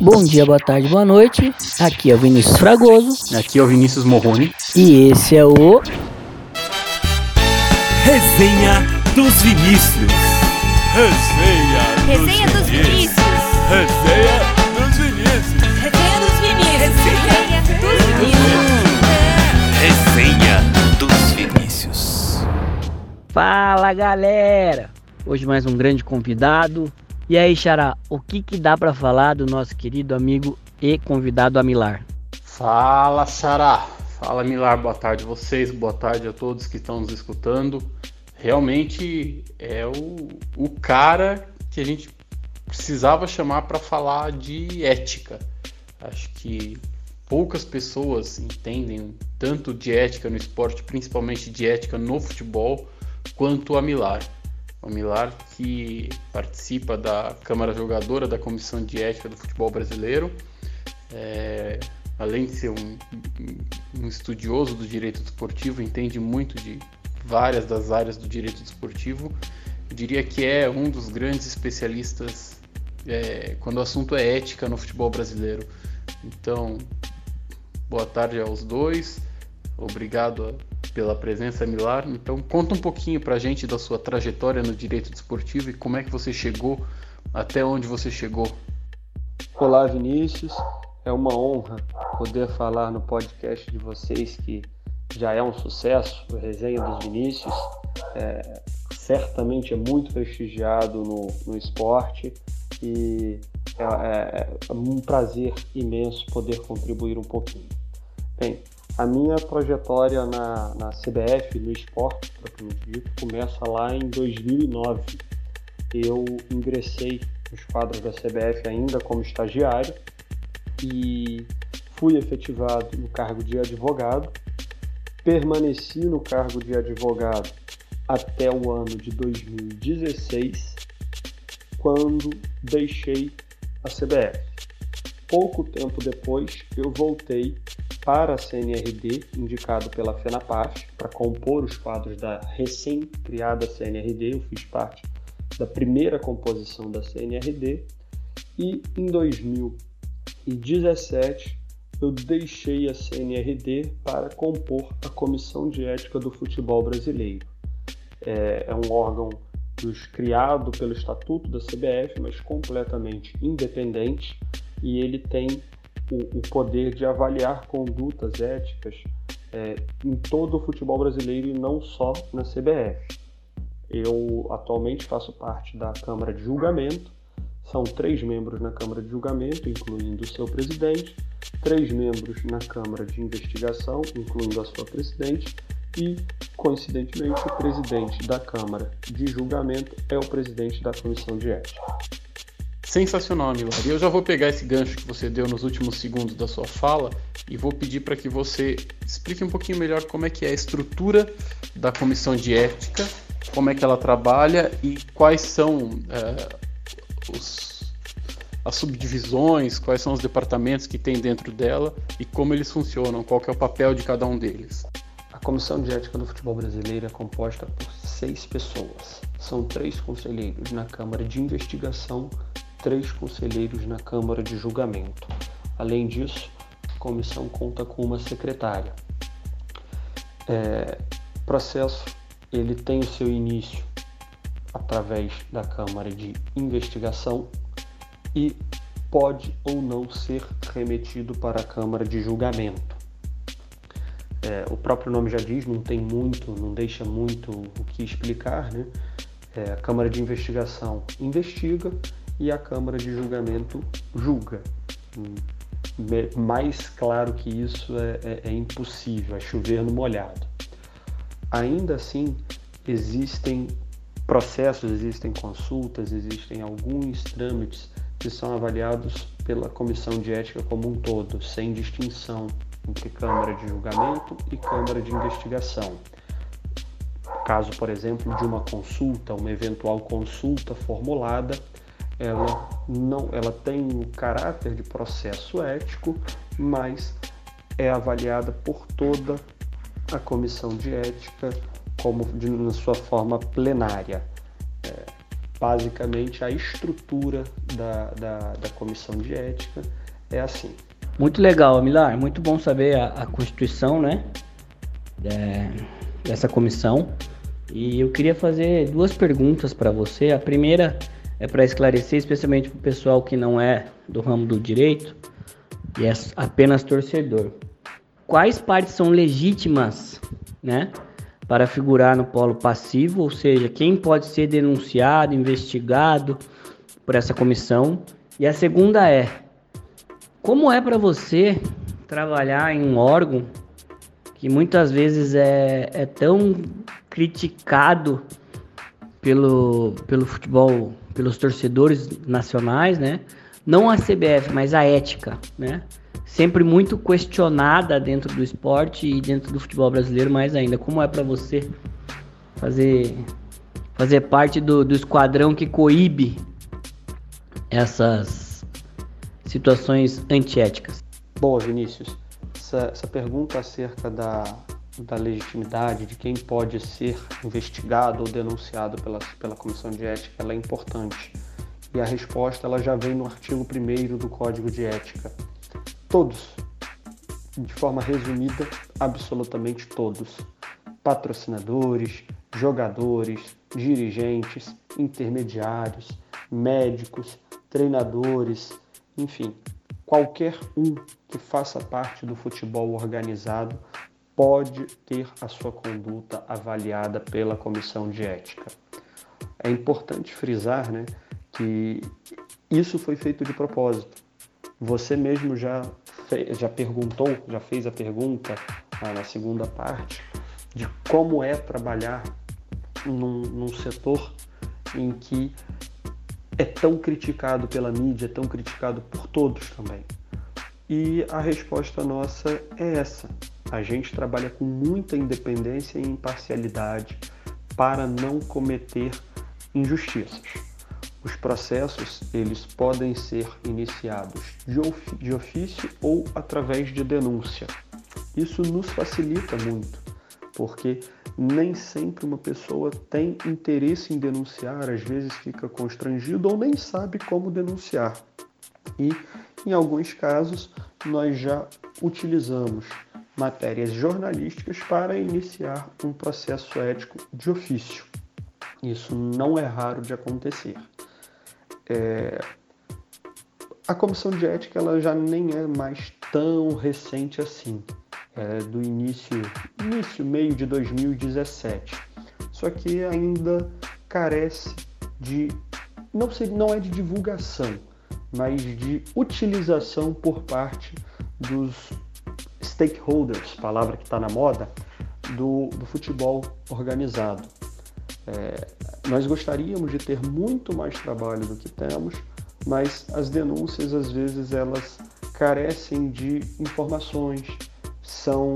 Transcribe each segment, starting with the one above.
Bom dia, boa tarde, boa noite. Aqui é o Vinícius Fragoso. Aqui é o Vinícius Morrone. E esse é o. Resenha dos Vinícius. Resenha dos Resenha dos Vinícius. Resenha dos Vinícius. Resenha dos Vinícius. Resenha dos Vinícius. Resenha dos Vinícius. Fala galera! Hoje mais um grande convidado. E aí, Xará, o que, que dá para falar do nosso querido amigo e convidado Amilar? Fala, Xará! Fala, Milar, boa tarde a vocês, boa tarde a todos que estão nos escutando. Realmente é o, o cara que a gente precisava chamar para falar de ética. Acho que poucas pessoas entendem tanto de ética no esporte, principalmente de ética no futebol, quanto a Milar. O Milar que participa da Câmara Jogadora da Comissão de Ética do Futebol Brasileiro. É, além de ser um, um, estudioso do direito desportivo, entende muito de várias das áreas do direito desportivo. Eu diria que é um dos grandes especialistas é, quando o assunto é ética no futebol brasileiro. Então, boa tarde aos dois. Obrigado pela presença, Milar. Então, conta um pouquinho pra gente da sua trajetória no direito desportivo e como é que você chegou até onde você chegou. Olá, Vinícius. É uma honra poder falar no podcast de vocês que já é um sucesso, o Resenha dos Vinícius. É, certamente é muito prestigiado no, no esporte e é, é, é um prazer imenso poder contribuir um pouquinho. Bem, a minha trajetória na, na CBF, no esporte, propriamente dito, começa lá em 2009. Eu ingressei nos quadros da CBF ainda como estagiário e fui efetivado no cargo de advogado. Permaneci no cargo de advogado até o ano de 2016, quando deixei a CBF. Pouco tempo depois, eu voltei para a CNRD, indicado pela FENAPAF, para compor os quadros da recém-criada CNRD. Eu fiz parte da primeira composição da CNRD e em 2017 eu deixei a CNRD para compor a Comissão de Ética do Futebol Brasileiro. É, é um órgão dos, criado pelo Estatuto da CBF, mas completamente independente, e ele tem o, o poder de avaliar condutas éticas é, em todo o futebol brasileiro e não só na CBF. Eu atualmente faço parte da Câmara de Julgamento, são três membros na Câmara de Julgamento, incluindo o seu presidente, três membros na Câmara de Investigação, incluindo a sua presidente, e, coincidentemente, o presidente da Câmara de Julgamento é o presidente da Comissão de Ética. Sensacional, Milagre. E eu já vou pegar esse gancho que você deu nos últimos segundos da sua fala e vou pedir para que você explique um pouquinho melhor como é que é a estrutura da comissão de ética, como é que ela trabalha e quais são é, os, as subdivisões, quais são os departamentos que tem dentro dela e como eles funcionam, qual é o papel de cada um deles. A Comissão de Ética do Futebol Brasileiro é composta por seis pessoas. São três conselheiros na Câmara de Investigação, três conselheiros na Câmara de Julgamento. Além disso, a comissão conta com uma secretária. É, processo ele tem o seu início através da Câmara de Investigação e pode ou não ser remetido para a Câmara de Julgamento. É, o próprio nome já diz, não tem muito, não deixa muito o que explicar, né? É, a Câmara de Investigação investiga e a Câmara de Julgamento julga. Mais claro que isso é, é, é impossível, é chover no molhado. Ainda assim, existem processos, existem consultas, existem alguns trâmites que são avaliados pela comissão de ética como um todo, sem distinção entre Câmara de Julgamento e Câmara de Investigação. Caso, por exemplo, de uma consulta, uma eventual consulta formulada, ela não, ela tem o caráter de processo ético, mas é avaliada por toda a comissão de ética como de, na sua forma plenária. É, basicamente a estrutura da, da, da comissão de ética é assim. Muito legal, Milar. Muito bom saber a, a constituição, né? É, dessa comissão. E eu queria fazer duas perguntas para você. A primeira é para esclarecer, especialmente para o pessoal que não é do ramo do direito e é apenas torcedor. Quais partes são legítimas, né, para figurar no polo passivo, ou seja, quem pode ser denunciado, investigado por essa comissão? E a segunda é: como é para você trabalhar em um órgão que muitas vezes é, é tão criticado pelo, pelo futebol, pelos torcedores nacionais, né? Não a CBF, mas a ética, né? Sempre muito questionada dentro do esporte e dentro do futebol brasileiro mais ainda. Como é para você fazer fazer parte do, do esquadrão que coíbe essas situações antiéticas? Boa, Vinícius. Essa, essa pergunta acerca da, da legitimidade de quem pode ser investigado ou denunciado pela, pela comissão de ética ela é importante. E a resposta ela já vem no artigo 1 do Código de Ética. Todos, de forma resumida, absolutamente todos. Patrocinadores, jogadores, dirigentes, intermediários, médicos, treinadores, enfim, qualquer um que faça parte do futebol organizado pode ter a sua conduta avaliada pela comissão de ética. É importante frisar né, que isso foi feito de propósito. Você mesmo já, já perguntou, já fez a pergunta ah, na segunda parte de como é trabalhar num, num setor em que é tão criticado pela mídia, é tão criticado por todos também. E a resposta nossa é essa. A gente trabalha com muita independência e imparcialidade para não cometer injustiças. Os processos eles podem ser iniciados de, of de ofício ou através de denúncia. Isso nos facilita muito, porque nem sempre uma pessoa tem interesse em denunciar, às vezes fica constrangido ou nem sabe como denunciar. E em alguns casos nós já utilizamos matérias jornalísticas para iniciar um processo ético de ofício. Isso não é raro de acontecer. É... A comissão de ética ela já nem é mais tão recente assim, é do início, início meio de 2017. Só que ainda carece de não não é de divulgação, mas de utilização por parte dos stakeholders, palavra que está na moda, do, do, futebol organizado. É, nós gostaríamos de ter muito mais trabalho do que temos, mas as denúncias às vezes elas carecem de informações, são,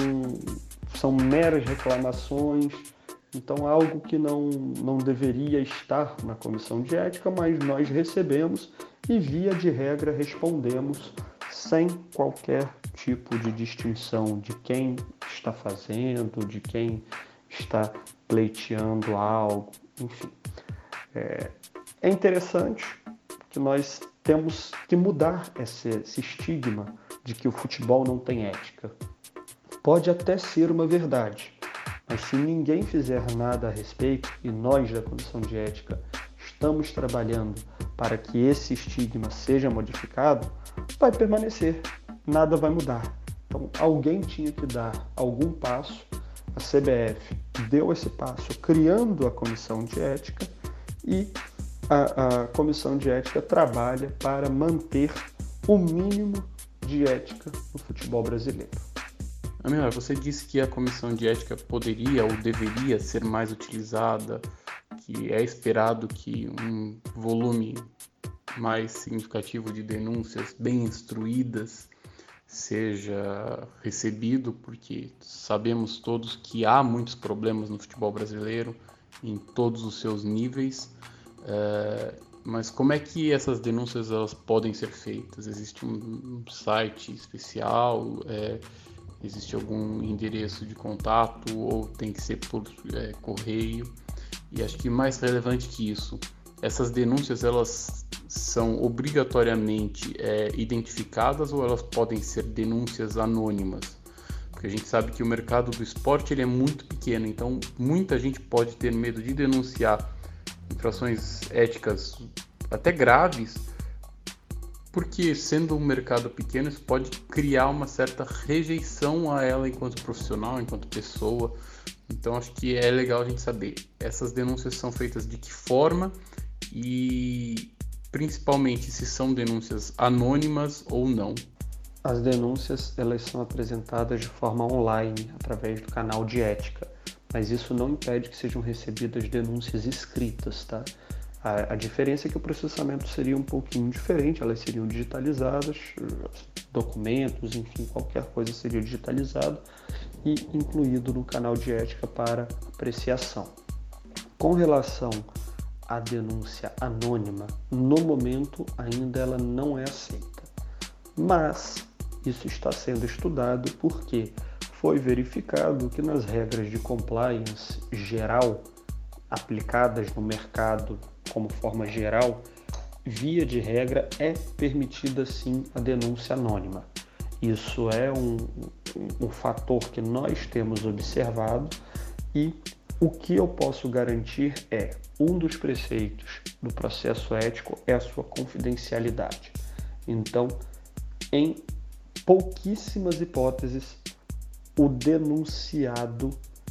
são meras reclamações, então algo que não, não deveria estar na comissão de ética, mas nós recebemos e via de regra respondemos sem qualquer tipo de distinção de quem está fazendo, de quem está pleiteando algo, enfim. É, é interessante que nós temos que mudar esse, esse estigma de que o futebol não tem ética. Pode até ser uma verdade, mas se ninguém fizer nada a respeito, e nós da Comissão de Ética estamos trabalhando para que esse estigma seja modificado, vai permanecer nada vai mudar. Então, alguém tinha que dar algum passo. A CBF deu esse passo criando a comissão de ética e a, a comissão de ética trabalha para manter o mínimo de ética no futebol brasileiro. Amir, você disse que a comissão de ética poderia ou deveria ser mais utilizada, que é esperado que um volume mais significativo de denúncias bem instruídas seja recebido, porque sabemos todos que há muitos problemas no futebol brasileiro em todos os seus níveis. É, mas como é que essas denúncias elas podem ser feitas? Existe um, site especial? É, existe algum endereço de contato ou tem que ser por é, correio? E acho que mais relevante que isso, essas denúncias elas são obrigatoriamente é, identificadas ou elas podem ser denúncias anônimas? Porque a gente sabe que o mercado do esporte ele é muito pequeno, então muita gente pode ter medo de denunciar infrações éticas até graves, porque sendo um mercado pequeno isso pode criar uma certa rejeição a ela enquanto profissional, enquanto pessoa. Então acho que é legal a gente saber essas denúncias são feitas de que forma e principalmente se são denúncias anônimas ou não. As denúncias elas são apresentadas de forma online através do canal de ética, mas isso não impede que sejam recebidas denúncias escritas, tá? A, a, diferença é que o processamento seria um pouquinho diferente, elas seriam digitalizadas, documentos, enfim, qualquer coisa seria digitalizado e incluído no canal de ética para apreciação. Com relação à denúncia anônima, no momento ainda ela não é aceita. Mas isso está sendo estudado porque foi verificado que nas regras de compliance geral aplicadas no mercado como forma geral, via de regra é permitida sim a denúncia anônima. Isso é um, um, fator que nós temos observado e o que eu posso garantir é um dos preceitos do processo ético é a sua confidencialidade. Então, em pouquíssimas hipóteses, o denunciado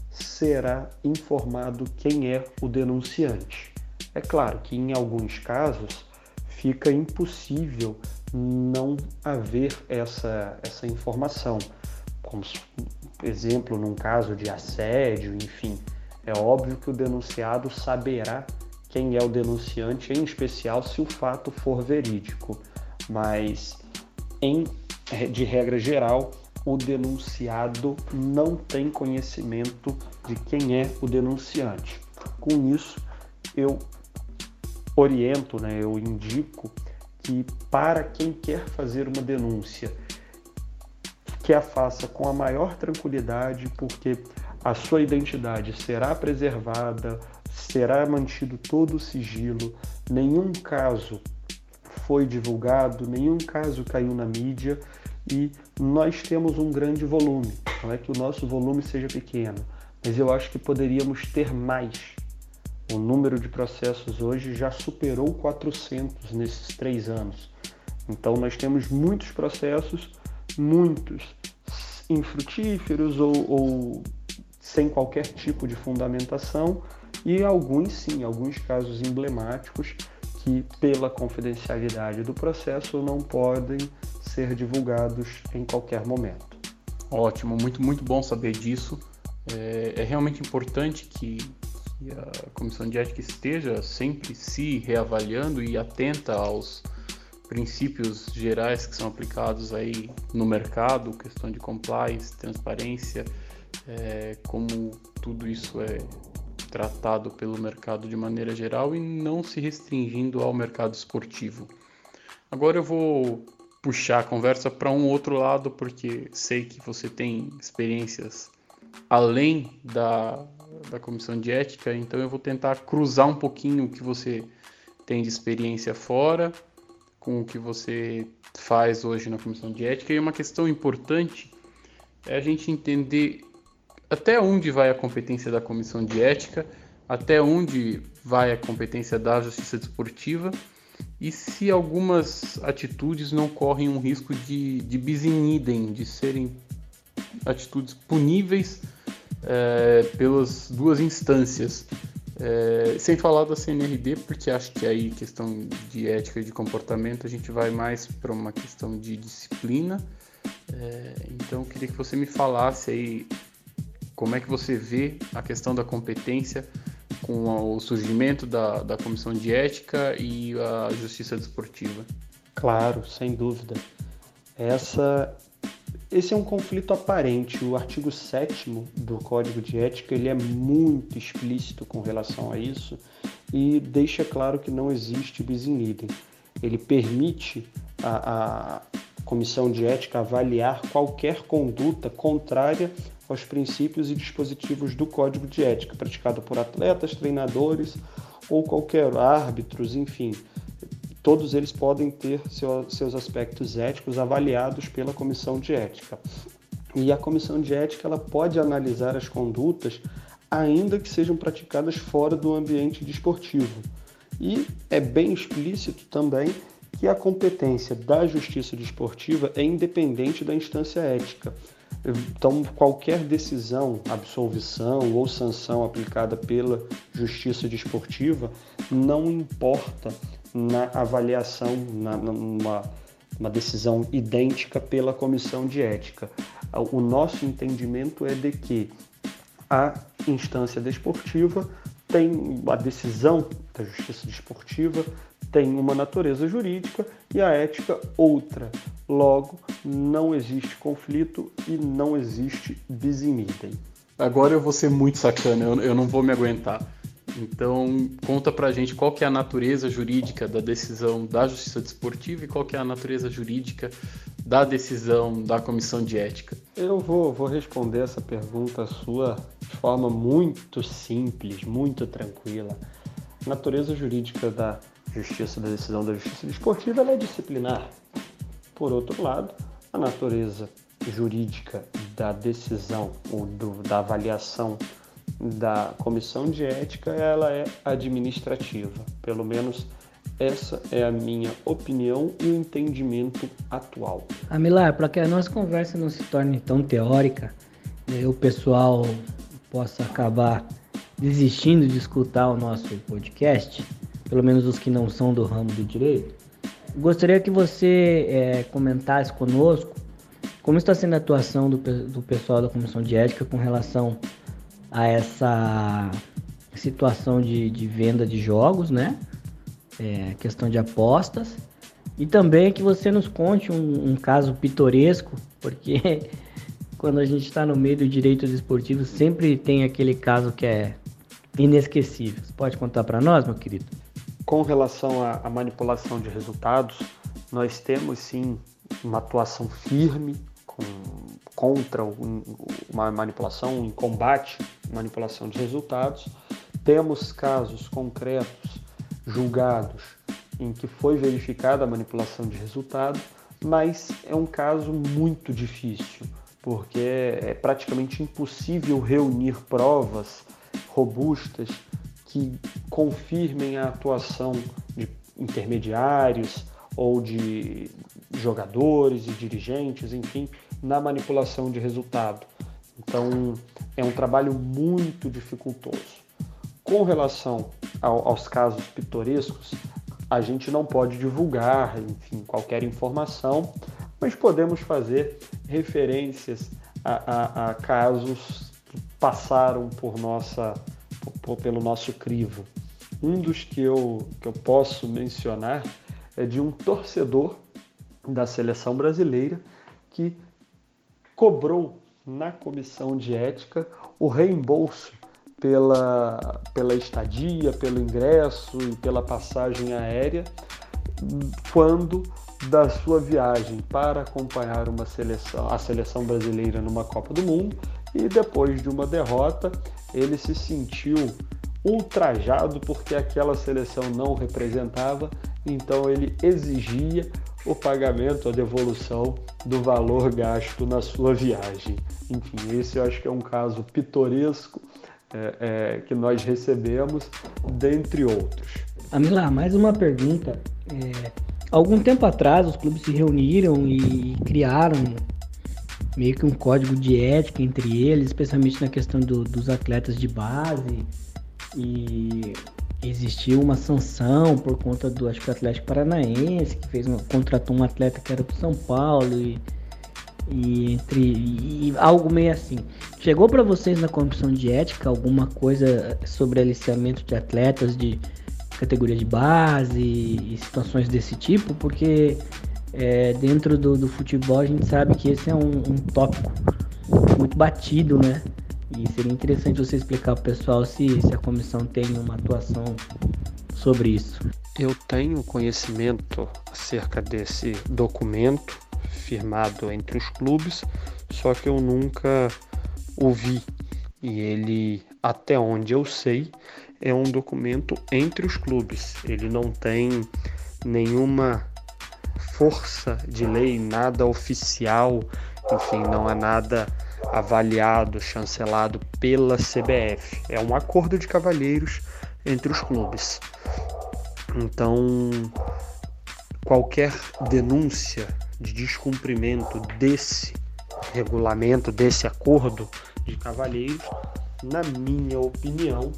será informado quem é o denunciante. É claro que em alguns casos fica impossível não haver essa, essa informação. Como exemplo, num caso de assédio, enfim, é óbvio que o denunciado saberá quem é o denunciante, em especial se o fato for verídico. Mas, em, de regra geral, o denunciado não tem conhecimento de quem é o denunciante. Com isso, eu oriento, né, eu indico que para quem quer fazer uma denúncia, que a faça com a maior tranquilidade, porque a sua identidade será preservada, será mantido todo o sigilo, nenhum caso foi divulgado, nenhum caso caiu na mídia e nós temos um grande volume. Não é que o nosso volume seja pequeno, mas eu acho que poderíamos ter mais. O número de processos hoje já superou 400 nesses três anos. Então nós temos muitos processos, muitos infrutíferos ou, ou sem qualquer tipo de fundamentação e alguns sim, alguns casos emblemáticos que pela confidencialidade do processo não podem ser divulgados em qualquer momento. Ótimo, muito, muito bom saber disso. É, é realmente importante que, que, a comissão de ética esteja sempre se reavaliando e atenta aos princípios gerais que são aplicados aí no mercado, questão de compliance, transparência, é, como tudo isso é tratado pelo mercado de maneira geral e não se restringindo ao mercado esportivo. Agora eu vou puxar a conversa para um outro lado, porque sei que você tem experiências além da, da comissão de ética, então eu vou tentar cruzar um pouquinho o que você tem de experiência fora com o que você faz hoje na comissão de ética. E uma questão importante é a gente entender até onde vai a competência da comissão de ética, até onde vai a competência da justiça desportiva e se algumas atitudes não correm um risco de, de bis in idem, de serem atitudes puníveis é, pelas duas instâncias. É, sem falar da CNRD, porque acho que aí questão de ética e de comportamento a gente vai mais para uma questão de disciplina. É, então queria que você me falasse aí como é que você vê a questão da competência com o surgimento da, da comissão de ética e a justiça desportiva? Claro, sem dúvida. Essa, esse é um conflito aparente. O artigo 7 do Código de Ética ele é muito explícito com relação a isso e deixa claro que não existe bis in idem. Ele permite a, a comissão de ética avaliar qualquer conduta contrária aos princípios e dispositivos do Código de Ética, praticado por atletas, treinadores ou qualquer árbitros, enfim, todos eles podem ter seu, seus aspectos éticos avaliados pela comissão de ética. E a comissão de ética ela pode analisar as condutas ainda que sejam praticadas fora do ambiente desportivo. E é bem explícito também que a competência da justiça desportiva é independente da instância ética. Então, qualquer decisão, absolvição ou sanção aplicada pela justiça desportiva não importa na avaliação, na, numa uma decisão idêntica pela comissão de ética. O nosso entendimento é de que a instância desportiva tem a decisão da justiça desportiva tem uma natureza jurídica e a ética outra. Logo, não existe conflito e não existe bis in. Agora eu vou ser muito sacana, eu, eu não vou me aguentar. Então, conta pra gente qual que é a natureza jurídica da decisão da Justiça Desportiva e qual que é a natureza jurídica da decisão da Comissão de Ética. Eu vou, vou responder essa pergunta sua de forma muito simples, muito tranquila. A natureza jurídica da justiça, da decisão da justiça desportiva, ela é disciplinar. Por outro lado, a natureza jurídica da decisão ou do, da avaliação da comissão de ética, ela é administrativa. Pelo menos essa é a minha opinião e o entendimento atual. Amilar, para que a nossa conversa não se torne tão teórica, e o pessoal possa acabar desistindo de escutar o nosso podcast, pelo menos os que não são do ramo do direito, gostaria que você é, comentasse conosco como está sendo a atuação do, do pessoal da Comissão de Ética com relação a essa situação de, de venda de jogos, né? É, questão de apostas. E também que você nos conte um, um caso pitoresco, porque quando a gente está no meio do direito desportivo sempre tem aquele caso que é inesquecível. Você pode contar para nós, meu querido? Com relação à, manipulação de resultados, nós temos sim uma atuação firme com, contra uma manipulação, em combate manipulação de resultados. Temos casos concretos julgados em que foi verificada a manipulação de resultados, mas é um caso muito difícil, porque é praticamente impossível reunir provas robustas que confirmem a atuação de intermediários ou de jogadores e dirigentes, enfim, na manipulação de resultado. Então, é um trabalho muito dificultoso. Com relação aos casos pitorescos, a gente não pode divulgar, enfim, qualquer informação, mas podemos fazer referências a, a, a casos que passaram por nossa, por, pelo nosso crivo. Um dos que eu, que eu posso mencionar é de um torcedor da seleção brasileira que cobrou na comissão de ética o reembolso pela, pela estadia, pelo ingresso e pela passagem aérea quando da sua viagem para acompanhar uma seleção, a seleção brasileira numa Copa do Mundo e depois de uma derrota ele se sentiu ultrajado porque aquela seleção não representava, então ele exigia o pagamento, a devolução do valor gasto na sua viagem. Enfim, esse eu acho que é um caso pitoresco é, é, que nós recebemos, dentre outros. Amila, mais uma pergunta. É, algum tempo atrás, os clubes se reuniram e criaram meio que um código de ética entre eles, especialmente na questão do, dos atletas de base. E existiu uma sanção por conta do acho que Atlético Paranaense que fez uma, contratou um atleta que era do São Paulo e, e entre e algo meio assim. Chegou para vocês na comissão de ética alguma coisa sobre aliciamento de atletas de categoria de base e situações desse tipo? Porque é, dentro do, do, futebol a gente sabe que esse é um, um tópico muito batido né? E seria interessante você explicar para o pessoal se, se a comissão tem uma atuação sobre isso. Eu tenho conhecimento acerca desse documento firmado entre os clubes, só que eu nunca ouvi. E ele, até onde eu sei, é um documento entre os clubes. Ele não tem nenhuma força de lei, nada oficial, enfim, não é nada avaliado, chancelado pela CBF. É um acordo de cavalheiros entre os clubes. Então, qualquer denúncia de descumprimento desse regulamento, desse acordo de cavalheiros, na minha opinião,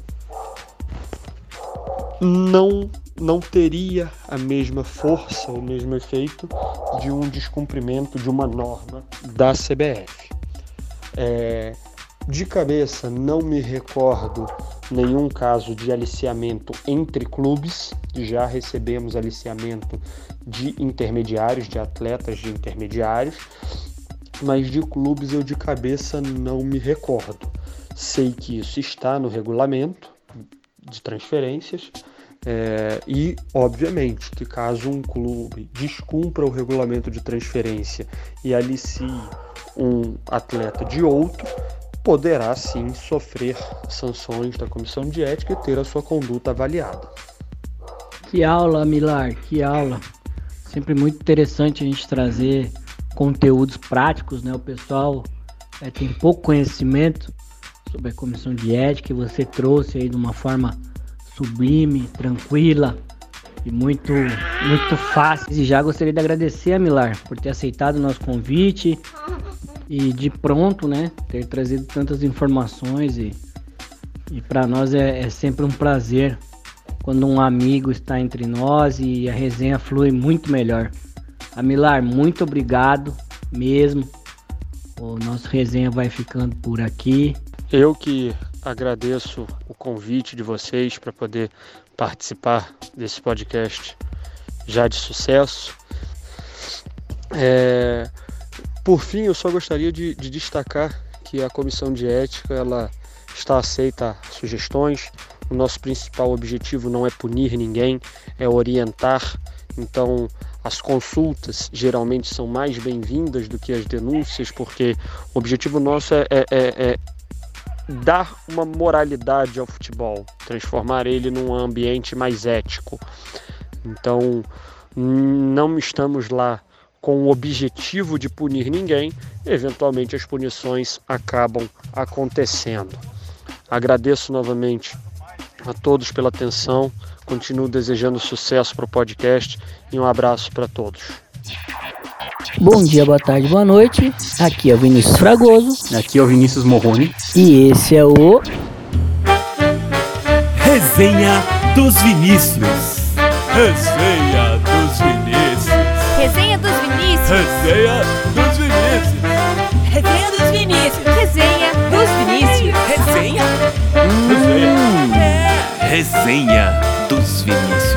não não teria a mesma força, o mesmo efeito de um descumprimento de uma norma da CBF. É, de cabeça, não me recordo nenhum caso de aliciamento entre clubes. Já recebemos aliciamento de intermediários, de atletas de intermediários, mas de clubes eu de cabeça não me recordo. Sei que isso está no regulamento de transferências, é, e, obviamente, que caso um clube descumpra o regulamento de transferência e alicie um atleta de outro, poderá sim sofrer sanções da comissão de ética e ter a sua conduta avaliada. Que aula, Milar, que aula. Sempre muito interessante a gente trazer conteúdos práticos, né? O pessoal é, tem pouco conhecimento sobre a comissão de ética e você trouxe aí de uma forma sublime, tranquila e muito, muito fácil. E já gostaria de agradecer a Milar por ter aceitado o nosso convite e de pronto, né, ter trazido tantas informações e, e para nós é, é sempre um prazer quando um amigo está entre nós e a resenha flui muito melhor. Amilar, muito obrigado mesmo. O nosso resenha vai ficando por aqui. Eu que agradeço o convite de vocês para poder participar desse podcast já de sucesso. É, por fim, eu só gostaria de, de, destacar que a comissão de ética ela está aceita sugestões. O nosso principal objetivo não é punir ninguém, é orientar. Então, as consultas geralmente são mais bem-vindas do que as denúncias, porque o objetivo nosso é, é, é, é dar uma moralidade ao futebol, transformar ele num ambiente mais ético. Então, não estamos lá com o objetivo de punir ninguém, eventualmente as punições acabam acontecendo. Agradeço novamente a todos pela atenção, continuo desejando sucesso para o podcast e um abraço para todos. Bom dia, boa tarde, boa noite. Aqui é o Vinícius Fragoso. Aqui é o Vinícius Morrone. E esse é o. Resenha dos Vinícius. Resenha dos Vinícius. Resenha dos Vinícius. Resenha dos Vinícius. Resenha dos Vinícius. Resenha dos Vinícius. Resenha. Resenha. Resenha dos Vinícius.